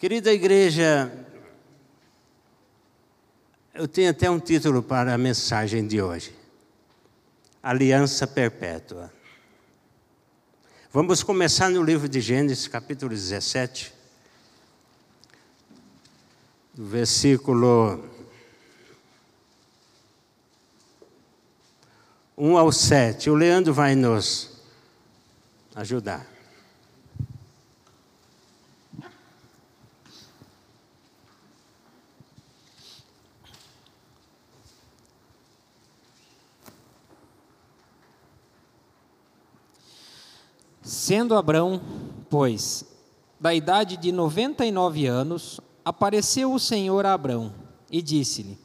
Querida igreja, eu tenho até um título para a mensagem de hoje: Aliança Perpétua. Vamos começar no livro de Gênesis, capítulo 17, versículo 1 ao 7. O Leandro vai nos ajudar. Sendo Abrão, pois, da idade de noventa e nove anos, apareceu o Senhor a Abrão e disse-lhe: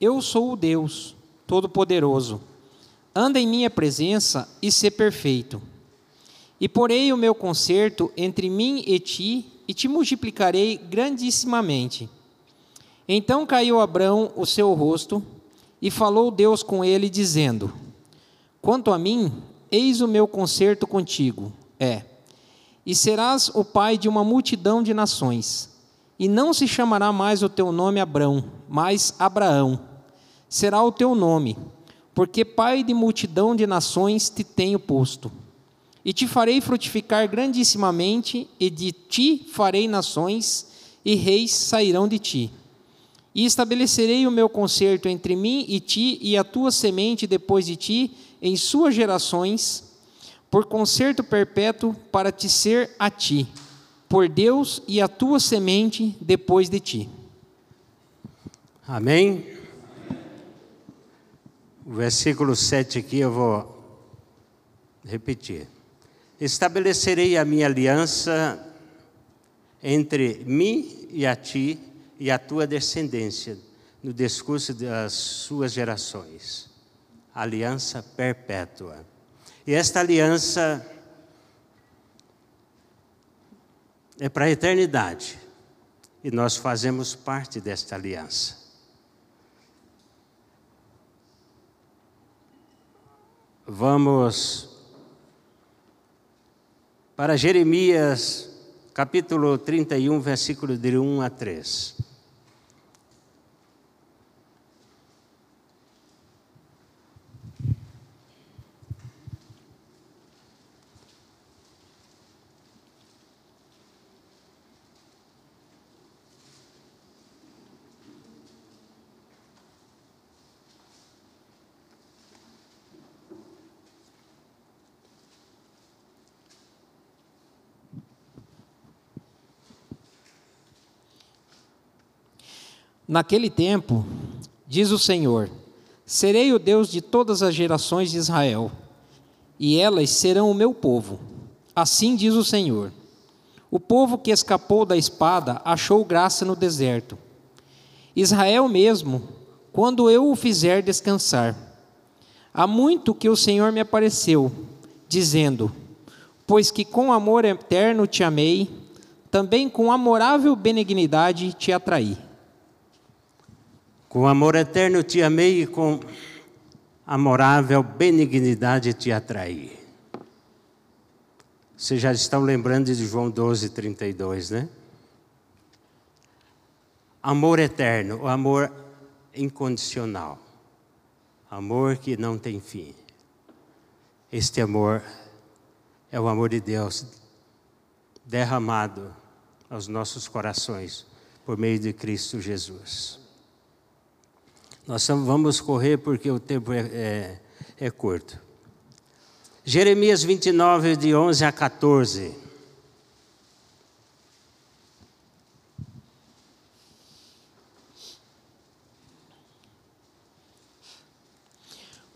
Eu sou o Deus Todo-Poderoso. Anda em minha presença e sê perfeito. E porei o meu concerto entre mim e ti, e te multiplicarei grandissimamente. Então caiu Abrão o seu rosto, e falou Deus com ele, dizendo: Quanto a mim, Eis o meu concerto contigo, é: E serás o pai de uma multidão de nações, e não se chamará mais o teu nome Abrão, mas Abraão. Será o teu nome, porque pai de multidão de nações te tenho posto. E te farei frutificar grandissimamente, e de ti farei nações, e reis sairão de ti. E estabelecerei o meu concerto entre mim e ti, e a tua semente depois de ti, em suas gerações, por concerto perpétuo para te ser a ti, por Deus e a tua semente depois de ti. Amém? O versículo 7 aqui eu vou repetir. Estabelecerei a minha aliança entre mim e a ti e a tua descendência no discurso das suas gerações aliança perpétua. E esta aliança é para a eternidade. E nós fazemos parte desta aliança. Vamos para Jeremias, capítulo 31, versículo de 1 a 3. Naquele tempo, diz o Senhor: Serei o Deus de todas as gerações de Israel, e elas serão o meu povo. Assim diz o Senhor. O povo que escapou da espada achou graça no deserto. Israel mesmo, quando eu o fizer descansar. Há muito que o Senhor me apareceu, dizendo: Pois que com amor eterno te amei, também com amorável benignidade te atraí. Com amor eterno te amei e com amorável benignidade te atraí. Vocês já estão lembrando de João 12, 32, né? Amor eterno, o amor incondicional. Amor que não tem fim. Este amor é o amor de Deus derramado aos nossos corações por meio de Cristo Jesus. Nós vamos correr porque o tempo é, é, é curto. Jeremias 29, de 11 a 14.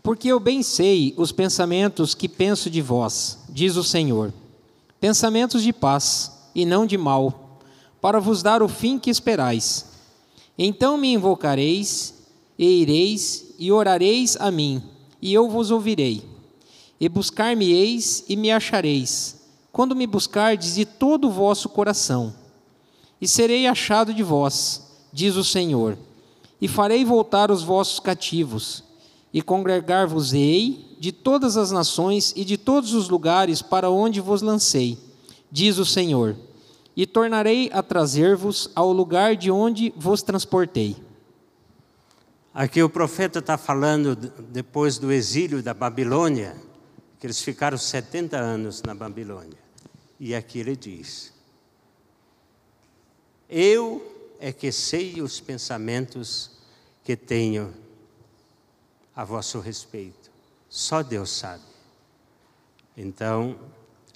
Porque eu bem sei os pensamentos que penso de vós, diz o Senhor, pensamentos de paz e não de mal, para vos dar o fim que esperais. Então me invocareis e ireis e orareis a mim, e eu vos ouvirei. E buscar-me-eis e me achareis, quando me buscardes de todo o vosso coração. E serei achado de vós, diz o Senhor, e farei voltar os vossos cativos, e congregar-vos-ei de todas as nações e de todos os lugares para onde vos lancei, diz o Senhor, e tornarei a trazer-vos ao lugar de onde vos transportei. Aqui o profeta está falando depois do exílio da Babilônia, que eles ficaram 70 anos na Babilônia. E aqui ele diz: Eu é que sei os pensamentos que tenho a vosso respeito. Só Deus sabe. Então,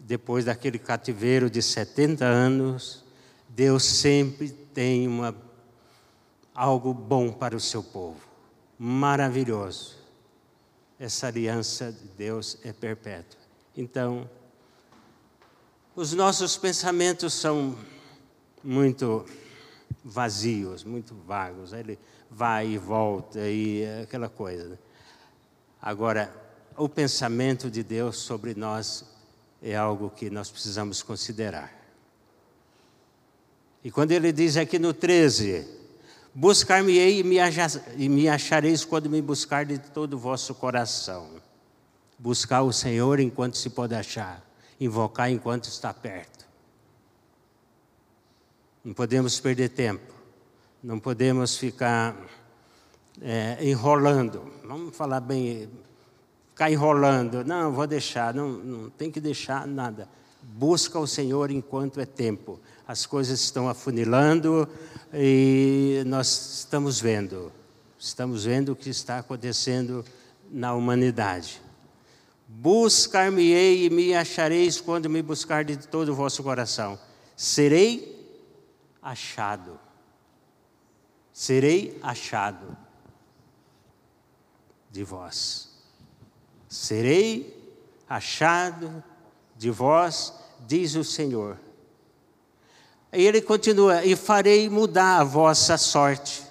depois daquele cativeiro de 70 anos, Deus sempre tem uma, algo bom para o seu povo. Maravilhoso. Essa aliança de Deus é perpétua. Então, os nossos pensamentos são muito vazios, muito vagos. Ele vai e volta e aquela coisa. Agora, o pensamento de Deus sobre nós é algo que nós precisamos considerar. E quando ele diz aqui no 13: Buscar-me-ei e me achareis quando me buscar de todo o vosso coração. Buscar o Senhor enquanto se pode achar, invocar enquanto está perto. Não podemos perder tempo, não podemos ficar é, enrolando. Vamos falar bem, ficar enrolando. Não, vou deixar, não, não tem que deixar nada. Busca o Senhor enquanto é tempo. As coisas estão afunilando e nós estamos vendo. Estamos vendo o que está acontecendo na humanidade. Buscar-me-ei e me achareis quando me buscar de todo o vosso coração. Serei achado. Serei achado de vós serei achado de vós, diz o Senhor. E ele continua: e farei mudar a vossa sorte.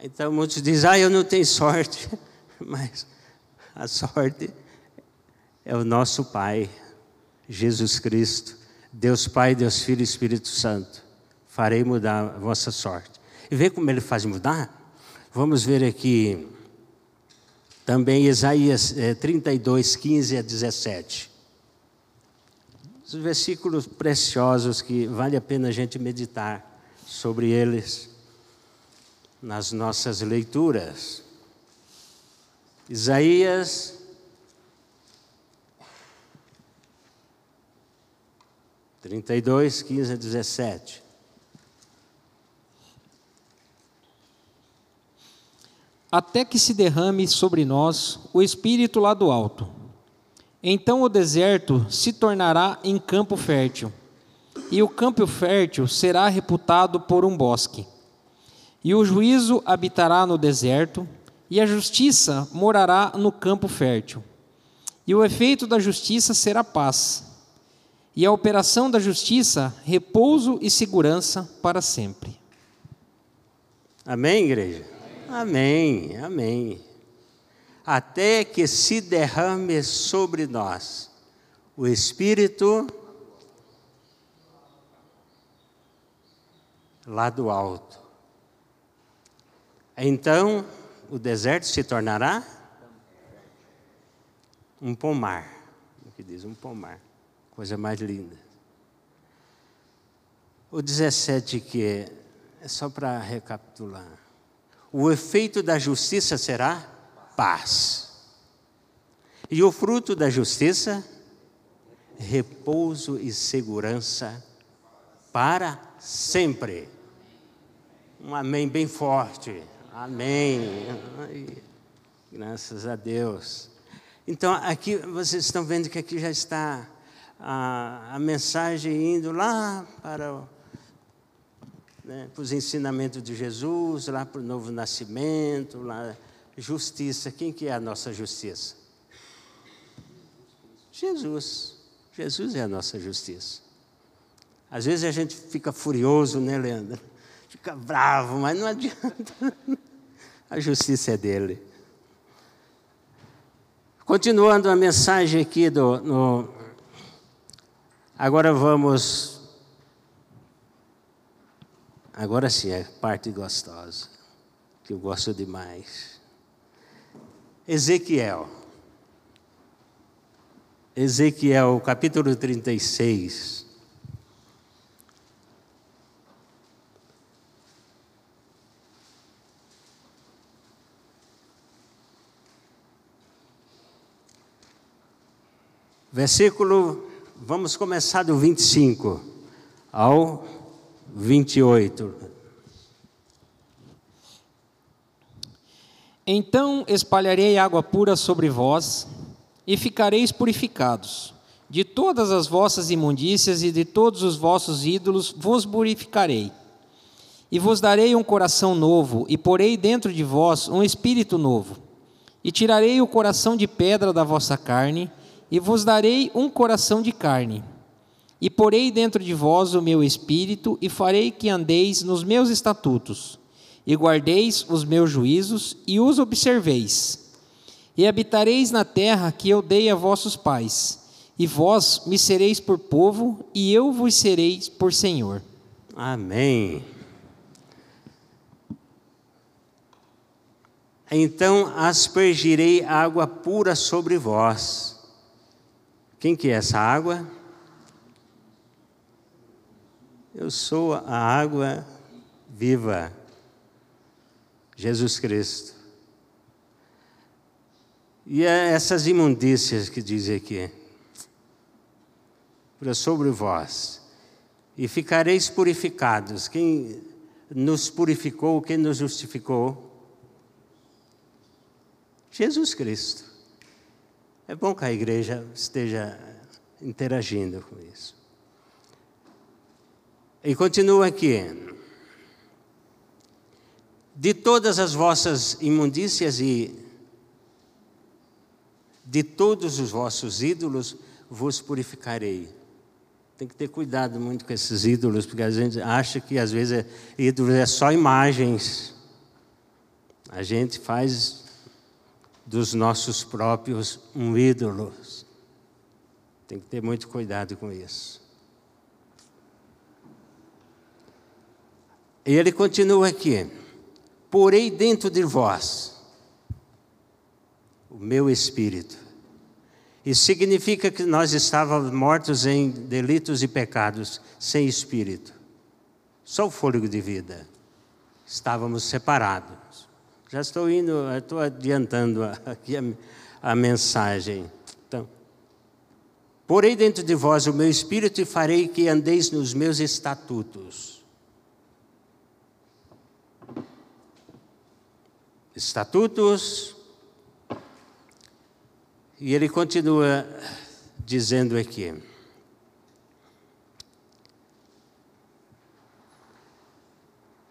Então muitos dizem: ah, eu não tenho sorte, mas a sorte é o nosso Pai, Jesus Cristo, Deus Pai, Deus Filho e Espírito Santo. Farei mudar a vossa sorte. E vê como ele faz mudar? Vamos ver aqui também Isaías é, 32, 15 a 17. Os versículos preciosos que vale a pena a gente meditar sobre eles nas nossas leituras. Isaías trinta e dois, quinze a dezessete. até que se derrame sobre nós o Espírito lá do alto. Então o deserto se tornará em campo fértil, e o campo fértil será reputado por um bosque. E o juízo habitará no deserto, e a justiça morará no campo fértil. E o efeito da justiça será paz, e a operação da justiça, repouso e segurança para sempre. Amém, igreja? Amém, amém. Até que se derrame sobre nós o Espírito lá do alto. Então o deserto se tornará um pomar. O que diz um pomar? Coisa mais linda. O 17 que é, é só para recapitular. O efeito da justiça será paz. E o fruto da justiça, repouso e segurança para sempre. Um amém bem forte. Amém. Ai, graças a Deus. Então, aqui vocês estão vendo que aqui já está a, a mensagem indo lá para né, para os ensinamentos de Jesus, lá para o novo nascimento, lá, justiça. Quem que é a nossa justiça? Jesus. Jesus é a nossa justiça. Às vezes a gente fica furioso, né, Leandro? Fica bravo, mas não adianta. A justiça é dele. Continuando a mensagem aqui do. No, agora vamos Agora sim, é parte gostosa, que eu gosto demais. Ezequiel. Ezequiel, capítulo 36. Versículo, vamos começar do 25 ao 28. Então espalharei água pura sobre vós, e ficareis purificados. De todas as vossas imundícias e de todos os vossos ídolos vos purificarei. E vos darei um coração novo, e porei dentro de vós um espírito novo. E tirarei o coração de pedra da vossa carne, e vos darei um coração de carne. E porei dentro de vós o meu espírito, e farei que andeis nos meus estatutos, e guardeis os meus juízos, e os observeis. E habitareis na terra que eu dei a vossos pais, e vós me sereis por povo, e eu vos sereis por Senhor. Amém. Então aspergirei água pura sobre vós. Quem que é essa água? Eu sou a água viva, Jesus Cristo. E é essas imundícias que diz aqui, para sobre vós, e ficareis purificados. Quem nos purificou, quem nos justificou? Jesus Cristo. É bom que a igreja esteja interagindo com isso. E continua aqui. De todas as vossas imundícias e de todos os vossos ídolos vos purificarei. Tem que ter cuidado muito com esses ídolos, porque a gente acha que às vezes é, ídolos é só imagens. A gente faz dos nossos próprios um ídolo. Tem que ter muito cuidado com isso. E ele continua aqui: Porei dentro de vós o meu espírito. Isso significa que nós estávamos mortos em delitos e pecados, sem espírito, só o fôlego de vida. Estávamos separados. Já estou indo, estou adiantando aqui a, a mensagem. Então, porei dentro de vós o meu espírito e farei que andeis nos meus estatutos. Estatutos. E ele continua dizendo aqui.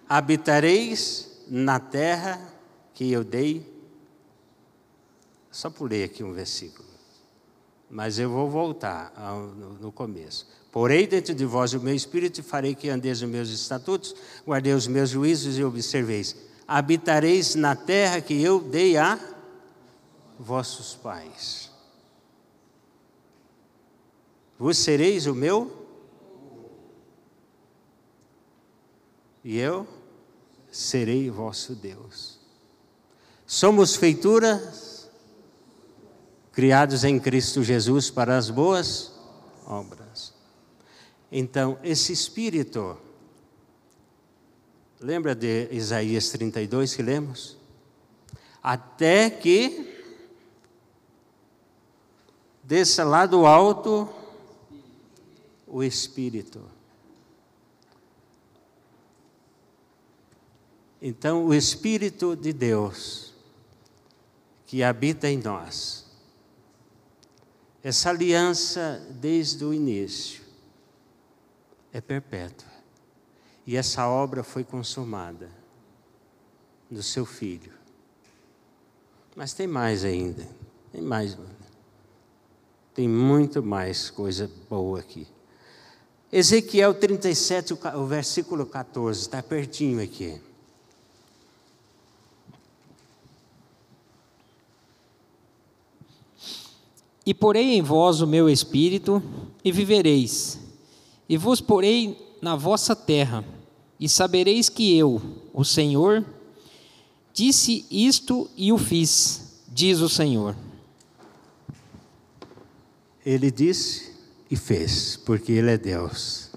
Habitareis na terra que eu dei. Só pulei aqui um versículo. Mas eu vou voltar ao, no, no, começo. Porei dentro de vós o meu espírito e farei que andeis os meus estatutos, guardei os meus juízos e observeis. Habitareis na terra que eu dei a vossos pais. Vos sereis o meu e eu serei vosso Deus. Somos feituras criados em Cristo Jesus para as boas obras. Então, esse espírito, lembra de Isaías 32 que lemos? Até que desça lá do alto o espírito. Então, o espírito de Deus que habita em nós. Essa aliança, desde o início, é perpétua. E essa obra foi consumada no seu filho. Mas tem mais ainda. Tem mais. Tem muito mais coisa boa aqui. Ezequiel 37, o versículo 14, está pertinho aqui. E porei em vós o meu espírito, e vivereis, e vos porei na vossa terra, e sabereis que eu, o Senhor, disse isto e o fiz, diz o Senhor. Ele disse e fez, porque Ele é Deus.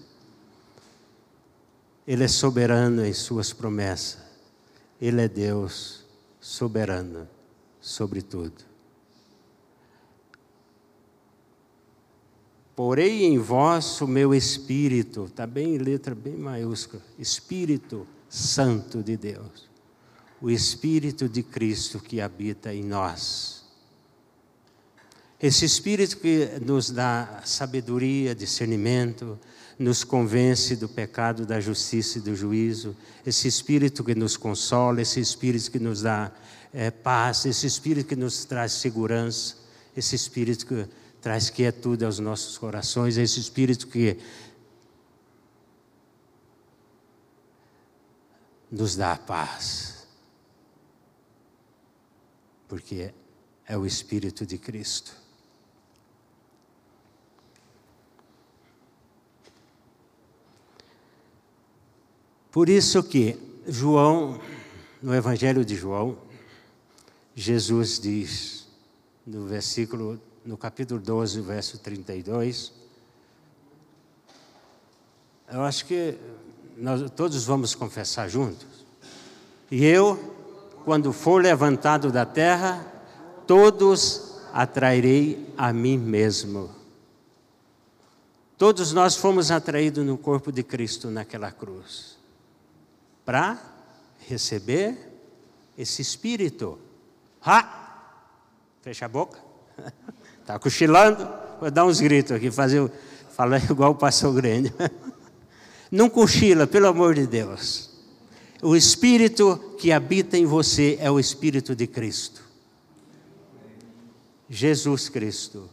Ele é soberano em Suas promessas. Ele é Deus soberano sobre tudo. Porei em vós o meu espírito, está bem em letra bem maiúscula, Espírito Santo de Deus, o Espírito de Cristo que habita em nós. Esse Espírito que nos dá sabedoria, discernimento, nos convence do pecado, da justiça e do juízo, esse Espírito que nos consola, esse Espírito que nos dá é, paz, esse Espírito que nos traz segurança, esse Espírito que traz quietude aos nossos corações, esse Espírito que nos dá paz. Porque é o Espírito de Cristo. Por isso que João, no Evangelho de João, Jesus diz, no versículo, no capítulo 12, verso 32, eu acho que nós todos vamos confessar juntos. E eu, quando for levantado da terra, todos atrairei a mim mesmo. Todos nós fomos atraídos no corpo de Cristo naquela cruz para receber esse espírito. Ha! Fecha a boca. Está cochilando? Vou dar uns gritos aqui, fazer, falar igual o pastor grande. Não cochila, pelo amor de Deus. O espírito que habita em você é o espírito de Cristo. Jesus Cristo.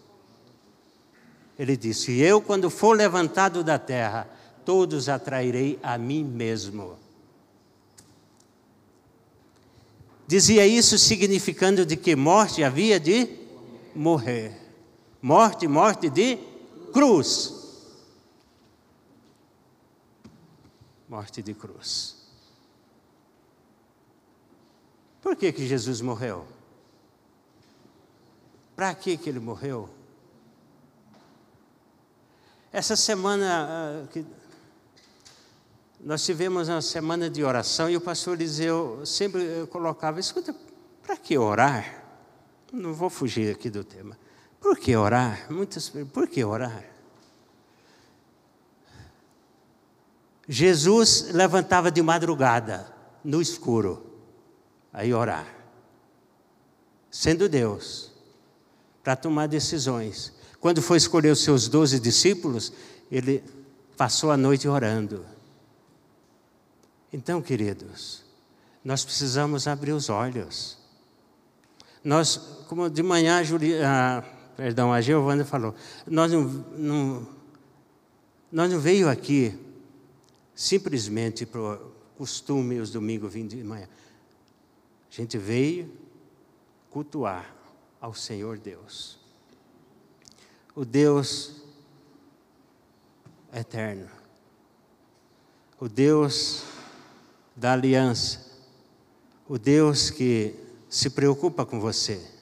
Ele disse: Eu, quando for levantado da terra, todos atrairei a mim mesmo. Dizia isso significando de que morte havia de morrer. Morte, morte de cruz. Morte de cruz. Por que que Jesus morreu? Para que que ele morreu? Essa semana que nós tivemos uma semana de oração e o pastor Eliseu sempre colocava: escuta, para que orar? Não vou fugir aqui do tema. Por que orar? Muitas por que orar? Jesus levantava de madrugada, no escuro, aí orar. Sendo Deus, para tomar decisões. Quando foi escolher os seus doze discípulos, ele passou a noite orando. Então, queridos, nós precisamos abrir os olhos. Nós, como de manhã a, Juli, a, perdão, a Giovana falou, nós não, não, nós não veio aqui simplesmente para costume os domingos vindo de manhã. A gente veio cultuar ao Senhor Deus. O Deus eterno. O Deus da aliança, o Deus que se preocupa com você,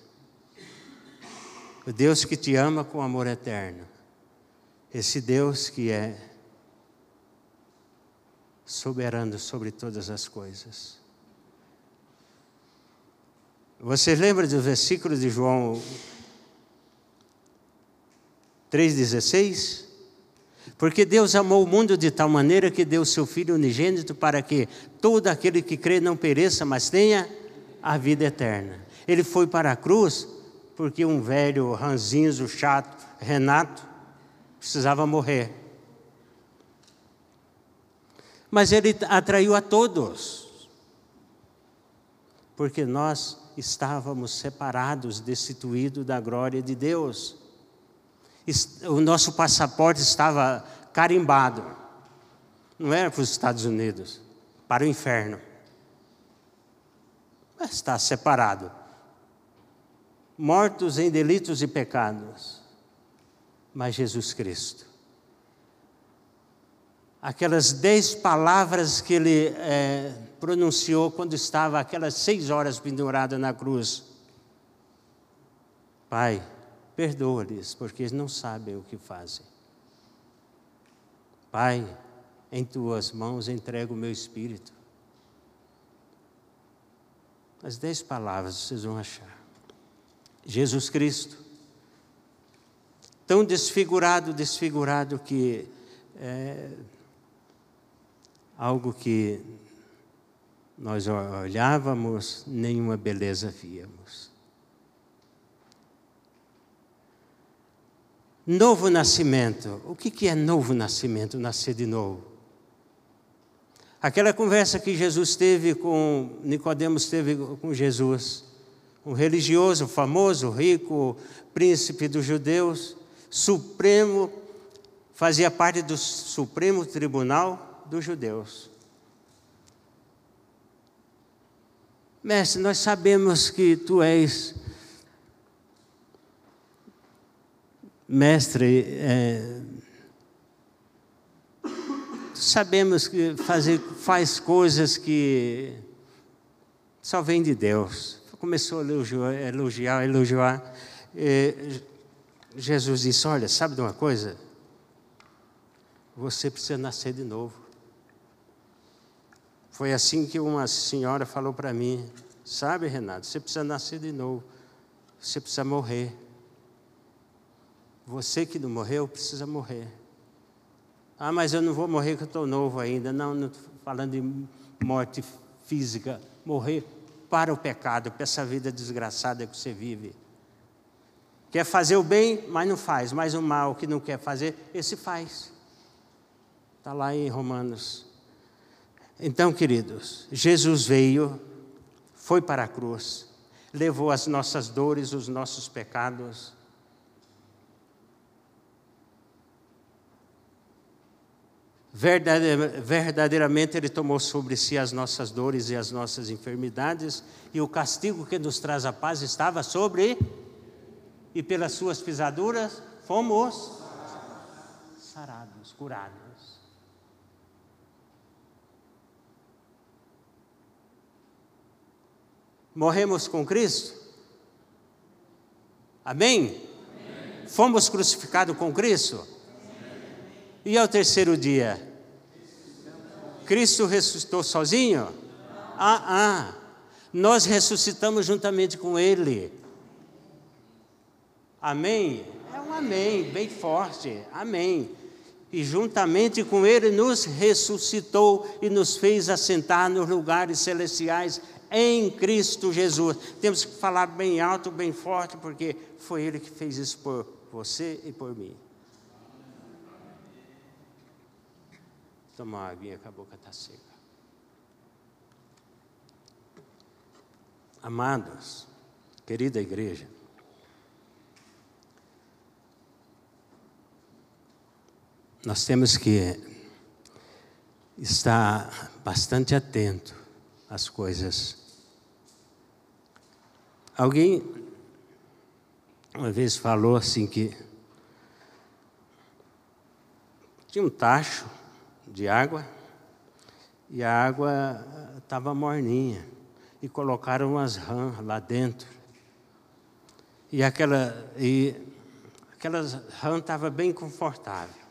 o Deus que te ama com amor eterno, esse Deus que é soberano sobre todas as coisas. Você lembra do versículo de João 3,16? Porque Deus amou o mundo de tal maneira que deu o seu Filho unigênito para que todo aquele que crê não pereça, mas tenha a vida eterna. Ele foi para a cruz porque um velho ranzinzo, chato, Renato, precisava morrer. Mas ele atraiu a todos, porque nós estávamos separados, destituídos da glória de Deus o nosso passaporte estava carimbado. Não era para os Estados Unidos, para o inferno. Mas está separado. Mortos em delitos e pecados. Mas Jesus Cristo. Aquelas dez palavras que ele é, pronunciou quando estava aquelas seis horas pendurado na cruz. Pai, Perdoa-lhes, porque eles não sabem o que fazem. Pai, em tuas mãos entrego o meu espírito. As dez palavras vocês vão achar. Jesus Cristo tão desfigurado, desfigurado que é algo que nós olhávamos, nenhuma beleza víamos. Novo nascimento. O que é novo nascimento? Nascer de novo. Aquela conversa que Jesus teve com Nicodemos teve com Jesus, um religioso famoso, rico, príncipe dos judeus, supremo, fazia parte do Supremo Tribunal dos Judeus. Mestre, nós sabemos que tu és mestre. É, sabemos que fazer, faz coisas que só vem de Deus. Começou a elogiar, elogiar, elogiar. É, Jesus disse: Olha, sabe de uma coisa? Você precisa nascer de novo. Foi assim que uma senhora falou para mim: Sabe, Renato, você precisa nascer de novo. Você precisa morrer. Você que não morreu, precisa morrer. Ah, mas eu não vou morrer que eu estou novo ainda. Não, não estou falando de morte física. Morrer para o pecado, para essa vida desgraçada que você vive. Quer fazer o bem, mas não faz. Mas o mal que não quer fazer, esse faz. Está lá em Romanos então, queridos, Jesus veio, foi para a cruz, levou as nossas dores, os nossos pecados. Verdadeiramente Ele tomou sobre si as nossas dores e as nossas enfermidades, e o castigo que nos traz a paz estava sobre, e pelas Suas pisaduras fomos sarados, curados. Morremos com Cristo? Amém? Amém. Fomos crucificados com Cristo? E ao terceiro dia? Cristo ressuscitou sozinho? Ah, ah. Nós ressuscitamos juntamente com Ele. Amém? É um amém, bem forte. Amém. E juntamente com Ele nos ressuscitou e nos fez assentar nos lugares celestiais em Cristo Jesus. Temos que falar bem alto, bem forte, porque foi Ele que fez isso por você e por mim. Toma uma aguinha que a boca está seca. Amados, querida igreja, nós temos que estar bastante atento às coisas Alguém uma vez falou assim que tinha um tacho de água e a água estava morninha e colocaram umas rãs lá dentro. E aquela e aquelas rãs estava bem confortável.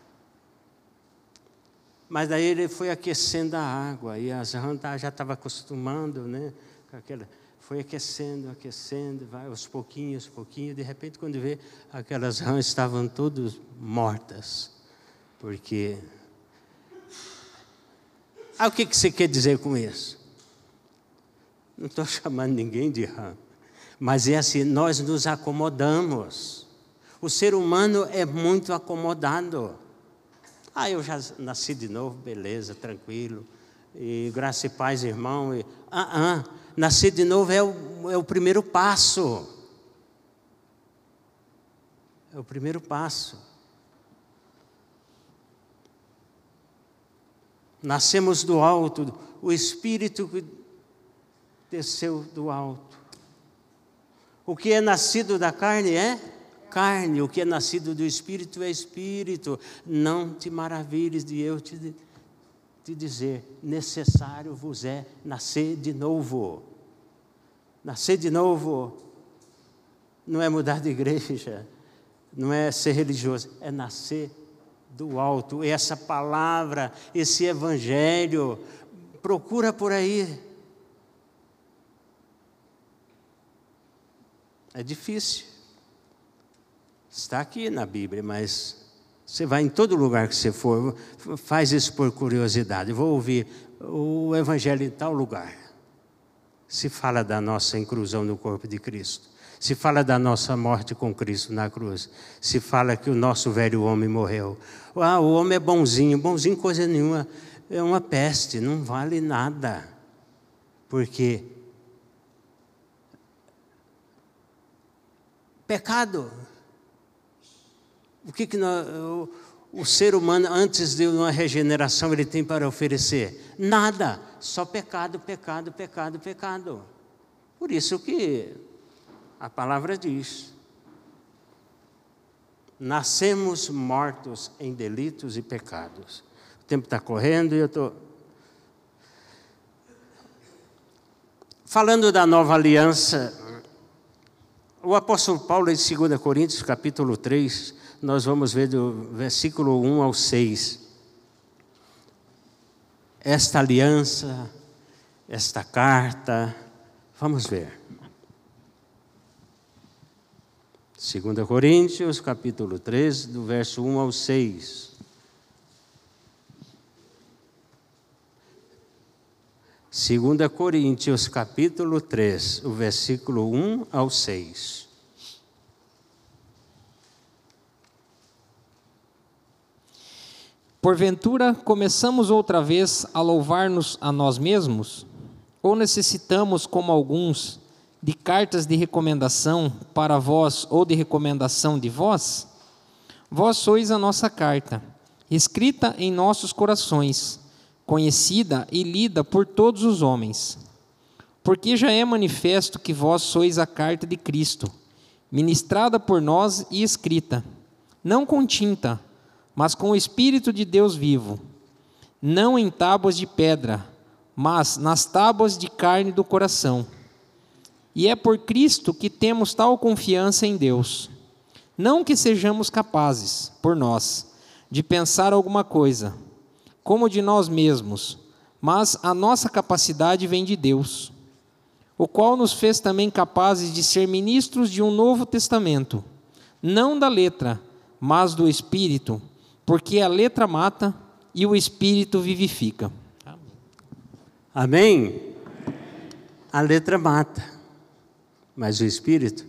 Mas daí ele foi aquecendo a água e as rãs já estavam acostumando, né, com aquela foi aquecendo, aquecendo, vai aos pouquinhos, pouquinho, de repente quando vê aquelas rãs estavam todas mortas, porque ah, o que, você quer dizer com isso? Não estou chamando ninguém de rã, mas é assim, nós nos acomodamos. O ser humano é muito acomodado. Ah, eu já nasci de novo, beleza, tranquilo. E graça e paz, irmão. E, ah, ah, nascer de novo é o, é o primeiro passo. É o primeiro passo. Nascemos do alto, o Espírito desceu do alto. O que é nascido da carne é carne, o que é nascido do Espírito é Espírito. Não te maravilhes de eu te te dizer: necessário vos é nascer de novo. Nascer de novo não é mudar de igreja, não é ser religioso, é nascer do alto. Essa palavra, esse evangelho, procura por aí. É difícil. Está aqui na Bíblia, mas você vai em todo lugar que você for, faz isso por curiosidade. Vou ouvir o Evangelho em tal lugar. Se fala da nossa inclusão no corpo de Cristo. Se fala da nossa morte com Cristo na cruz. Se fala que o nosso velho homem morreu. Ah, o homem é bonzinho. Bonzinho, coisa nenhuma. É uma peste, não vale nada. Porque pecado. O que, que nós, o, o ser humano, antes de uma regeneração, ele tem para oferecer? Nada, só pecado, pecado, pecado, pecado. Por isso que a palavra diz: nascemos mortos em delitos e pecados. O tempo está correndo e eu estou. Falando da nova aliança, o apóstolo Paulo, em 2 Coríntios, capítulo 3, nós vamos ver do versículo 1 ao 6. Esta aliança, esta carta, vamos ver. 2 Coríntios, capítulo 3, do verso 1 ao 6. Segunda Coríntios, capítulo 3, o versículo 1 ao 6. Porventura, começamos outra vez a louvar-nos a nós mesmos? Ou necessitamos, como alguns, de cartas de recomendação para vós ou de recomendação de vós? Vós sois a nossa carta, escrita em nossos corações, conhecida e lida por todos os homens. Porque já é manifesto que vós sois a carta de Cristo, ministrada por nós e escrita, não com tinta, mas com o Espírito de Deus vivo, não em tábuas de pedra, mas nas tábuas de carne do coração. E é por Cristo que temos tal confiança em Deus. Não que sejamos capazes, por nós, de pensar alguma coisa, como de nós mesmos, mas a nossa capacidade vem de Deus, o qual nos fez também capazes de ser ministros de um novo testamento, não da letra, mas do Espírito porque a letra mata e o espírito vivifica. Amém? A letra mata, mas o espírito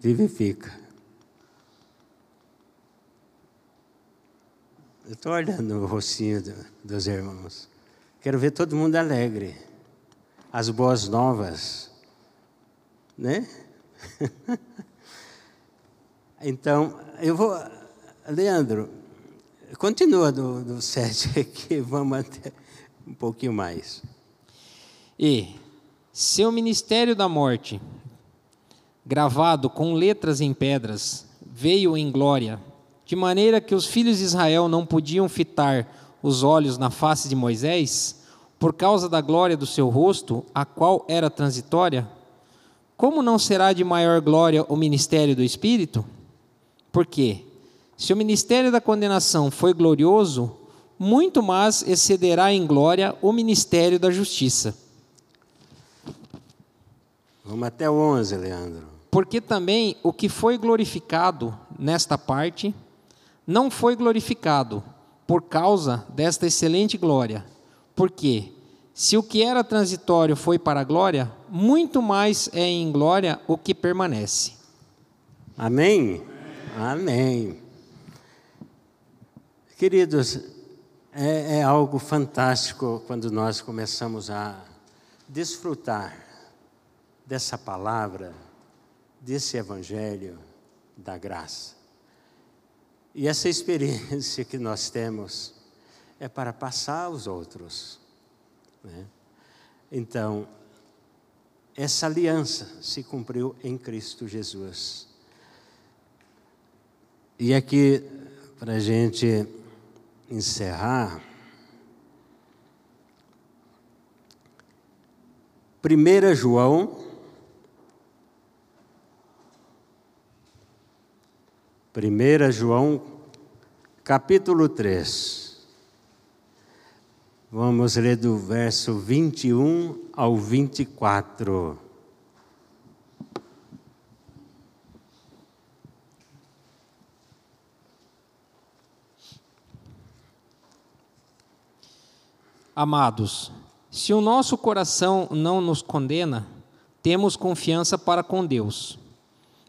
vivifica. Eu estou olhando o rostinho dos irmãos. Quero ver todo mundo alegre. As boas novas. Né? então, eu vou. Leandro, Continua do, do 7 aqui, vamos até um pouquinho mais. E seu ministério da morte, gravado com letras em pedras, veio em glória, de maneira que os filhos de Israel não podiam fitar os olhos na face de Moisés, por causa da glória do seu rosto, a qual era transitória? Como não será de maior glória o ministério do Espírito? Por quê? Se o ministério da condenação foi glorioso, muito mais excederá em glória o ministério da justiça. Vamos até o 11, Leandro. Porque também o que foi glorificado nesta parte não foi glorificado por causa desta excelente glória. Porque se o que era transitório foi para a glória, muito mais é em glória o que permanece. Amém? Amém. Queridos, é, é algo fantástico quando nós começamos a desfrutar dessa palavra, desse evangelho da graça. E essa experiência que nós temos é para passar aos outros. Né? Então, essa aliança se cumpriu em Cristo Jesus. E aqui, para a gente encerrar, 1 João, 1 João, capítulo 3. Vamos ler do verso 21 ao 24. Amados, se o nosso coração não nos condena, temos confiança para com Deus.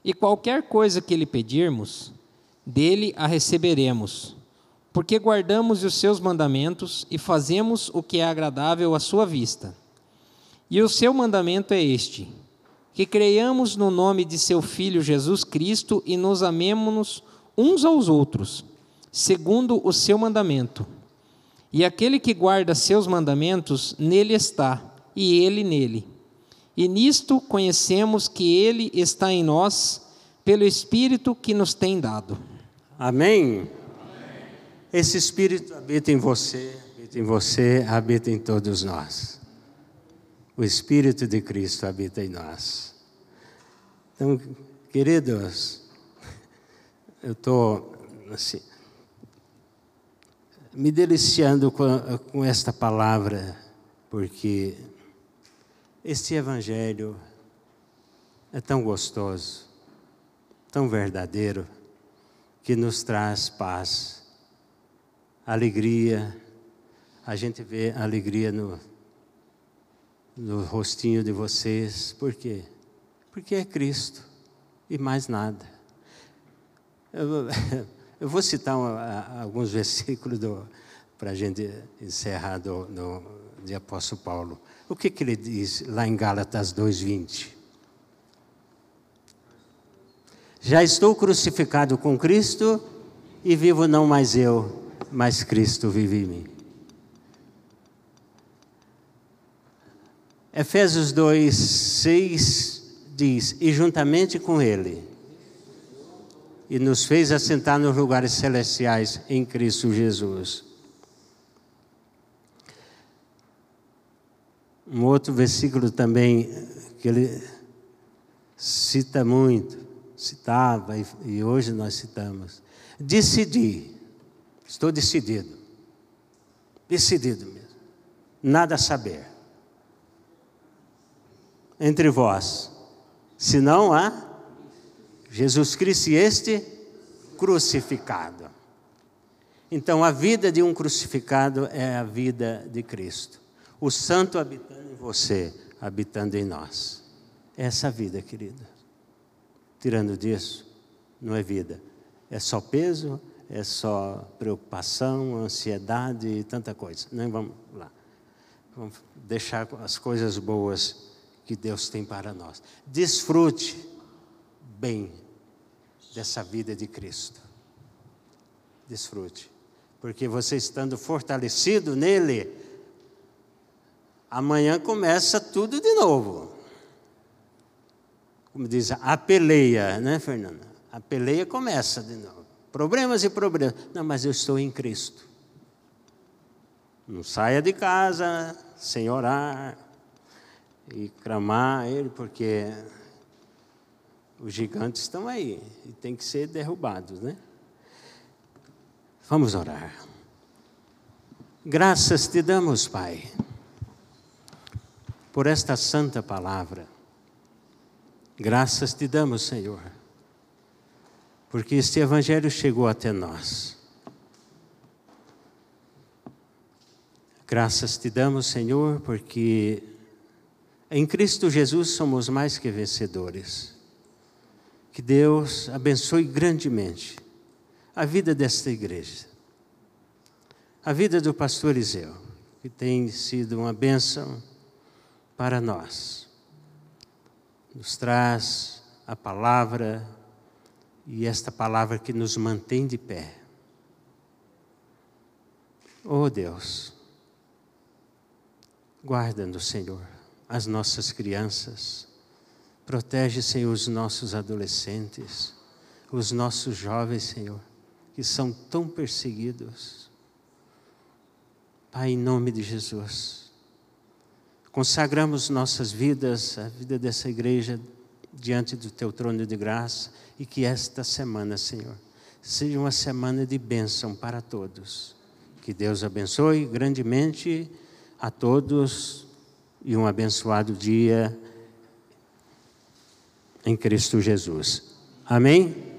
E qualquer coisa que lhe pedirmos, dele a receberemos, porque guardamos os seus mandamentos e fazemos o que é agradável à sua vista. E o seu mandamento é este: que creiamos no nome de seu Filho Jesus Cristo e nos amemos uns aos outros, segundo o seu mandamento. E aquele que guarda seus mandamentos, nele está, e ele nele. E nisto conhecemos que ele está em nós, pelo Espírito que nos tem dado. Amém? Esse Espírito habita em você, habita em você, habita em todos nós. O Espírito de Cristo habita em nós. Então, queridos, eu estou assim, me deliciando com, com esta palavra, porque este Evangelho é tão gostoso, tão verdadeiro, que nos traz paz, alegria. A gente vê alegria no, no rostinho de vocês. Por quê? Porque é Cristo e mais nada. Eu, eu vou citar um, alguns versículos para a gente encerrar do, do, de Apóstolo Paulo. O que, que ele diz lá em Gálatas 2,20? Já estou crucificado com Cristo e vivo não mais eu, mas Cristo vive em mim. Efésios 2, 6 diz: E juntamente com Ele, e nos fez assentar nos lugares celestiais em Cristo Jesus. Um outro versículo também que ele cita muito citava e, hoje nós citamos. Decidi, estou decidido, decidido mesmo, nada a saber entre vós, senão há Jesus Cristo e este crucificado. Então, a vida de um crucificado é a vida de Cristo. O santo habitando em você, habitando em nós. Essa vida, querida. Tirando disso, não é vida. É só peso, é só preocupação, ansiedade e tanta coisa. Não vamos lá. Vamos deixar as coisas boas que Deus tem para nós. Desfrute bem dessa vida de Cristo. Desfrute. Porque você estando fortalecido nele, amanhã começa tudo de novo como diz, a peleia, né, Fernanda? A peleia começa de novo. Problemas e problemas. Não, mas eu estou em Cristo. Não saia de casa sem orar e clamar Ele, porque os gigantes estão aí e tem que ser derrubados, né? Vamos orar. Graças te damos, Pai, por esta santa palavra. Graças te damos, Senhor, porque este Evangelho chegou até nós. Graças te damos, Senhor, porque em Cristo Jesus somos mais que vencedores. Que Deus abençoe grandemente a vida desta igreja, a vida do pastor Eliseu, que tem sido uma bênção para nós nos traz a palavra e esta palavra que nos mantém de pé. Oh Deus, guarda-nos, Senhor, as nossas crianças, protege, Senhor, os nossos adolescentes, os nossos jovens, Senhor, que são tão perseguidos. Pai, em nome de Jesus, Consagramos nossas vidas, a vida dessa igreja, diante do teu trono de graça e que esta semana, Senhor, seja uma semana de bênção para todos. Que Deus abençoe grandemente a todos e um abençoado dia em Cristo Jesus. Amém?